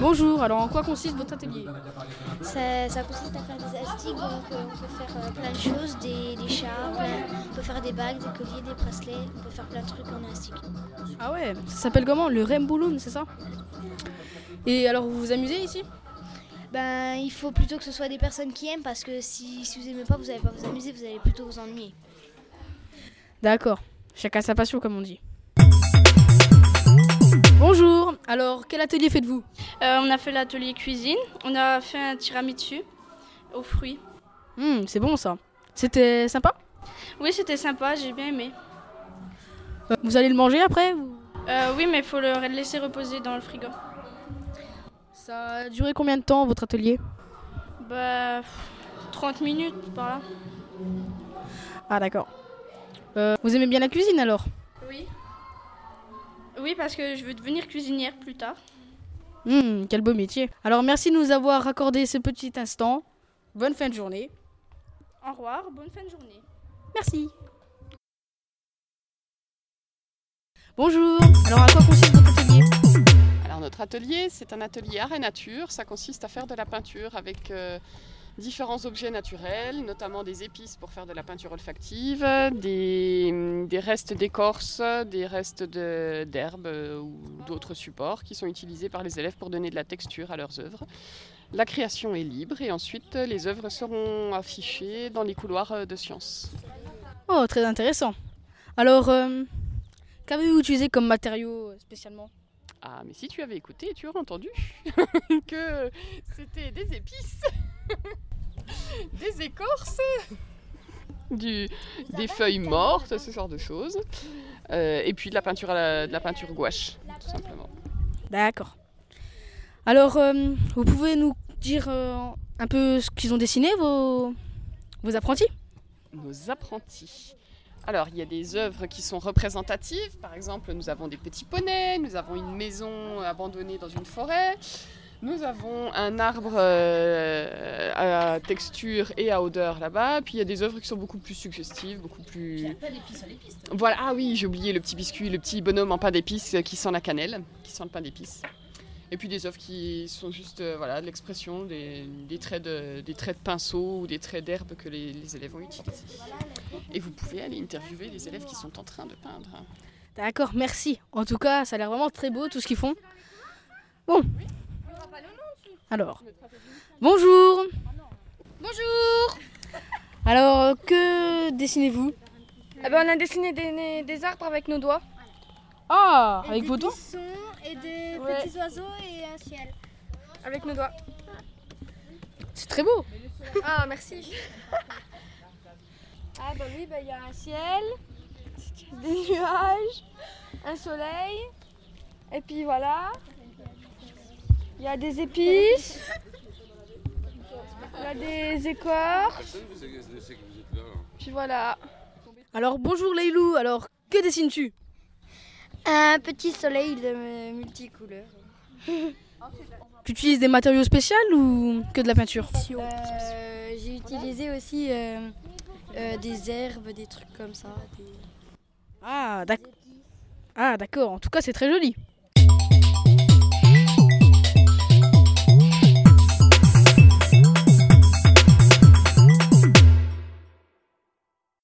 Bonjour, alors en quoi consiste votre atelier? Ça, ça consiste à faire des astiques, donc euh, on peut faire euh, plein de choses, des, des plein- on peut faire des bagues, des colliers, des bracelets, on peut faire plein de trucs en astique. Ah ouais, ça s'appelle comment? Le Rembouloun, c'est ça? Et alors vous vous amusez ici? Ben, il faut plutôt que ce soit des personnes qui aiment, parce que si, si vous aimez pas, vous n'allez pas vous amuser, vous allez plutôt vous ennuyer. D'accord, chacun sa passion comme on dit. Bonjour, alors quel atelier faites-vous Euh, on a fait l'atelier cuisine, on a fait un tiramisu aux fruits. Hmm, C'est bon ça. C'était sympa Oui, c'était sympa, j'ai bien aimé. Euh, Vous allez le manger après ou- Euh, oui, mais il faut le laisser reposer dans le frigo. Ça a duré combien de temps votre atelier Bah, 30 minutes par là. Ah d'accord. Euh, vous aimez bien la cuisine alors Oui. Parce que je veux devenir cuisinière plus tard. Hmm, quel beau métier. Alors merci de nous avoir accordé ce petit instant. Bonne fin de journée. Au revoir, bonne fin de journée. Merci. Bonjour, alors à quoi consiste votre atelier? Alors notre atelier, c'est un atelier art et nature. Ça consiste à faire de la peinture avec euh, différents objets naturels, notamment des épices pour faire de la peinture olfactive, des, des restes d'écorce, des restes d'herbes euh, ou d'autres supports qui sont utilisés par les élèves pour donner de la texture à leurs œuvres. La création est libre et ensuite les œuvres seront affichées dans les couloirs euh, de sciences. Oh, très intéressant. Alors, euh, qu'avez-vous utilisé comme matériaux spécialement? Ah, mais si tu avais écouté, tu aurais entendu que c'était des épices, des écorces, du, des feuilles mortes, ce genre de choses, Euh, et puis de la peinture, à la, de la peinture gouache, tout simplement. D'accord. Alors, euh, vous pouvez nous dire euh, un peu ce qu'ils ont dessiné, vos, vos apprentis? Nos apprentis. Alors, il y a des œuvres qui sont représentatives. Par exemple, nous avons des petits poneys, nous avons une maison abandonnée dans une forêt, nous avons un arbre euh, à texture et à odeur là-bas. Puis il y a des œuvres qui sont beaucoup plus suggestives, beaucoup plus. Voilà, ah oui, j'ai oublié le petit biscuit, le petit bonhomme en pain d'épices qui sent la cannelle, qui sent le pain d'épices. Et puis des œuvres qui sont juste euh, voilà, de l'expression, des, des traits de, des traits de pinceau ou des traits d'herbe que les, les élèves ont utilisés. Et vous pouvez aller interviewer les élèves qui sont en train de peindre. D'accord, merci. En tout cas, ça a l'air vraiment très beau tout ce qu'ils font. Bon. Alors, bonjour. Bonjour Alors, que dessinez-vous? Eh ben, On a dessiné des, des arbres avec nos doigts. Ah, avec vos doigts et des Ouais. petits oiseaux et un ciel. Avec nos doigts. C'est très beau. Ah, merci. Ah bah oui, bah, il y a un ciel, des nuages, un soleil, et puis voilà. Il y a des épices, il y a des écorces, puis voilà. Alors, bonjour Leilou. Alors, que dessines-tu? Un petit soleil de multicouleurs. Tu utilises des matériaux spéciaux ou que de la peinture? Euh, J'ai utilisé aussi euh, euh, des herbes, des trucs comme ça. des- Ah, d'accord. Ah, d'accord. En tout cas, c'est très joli.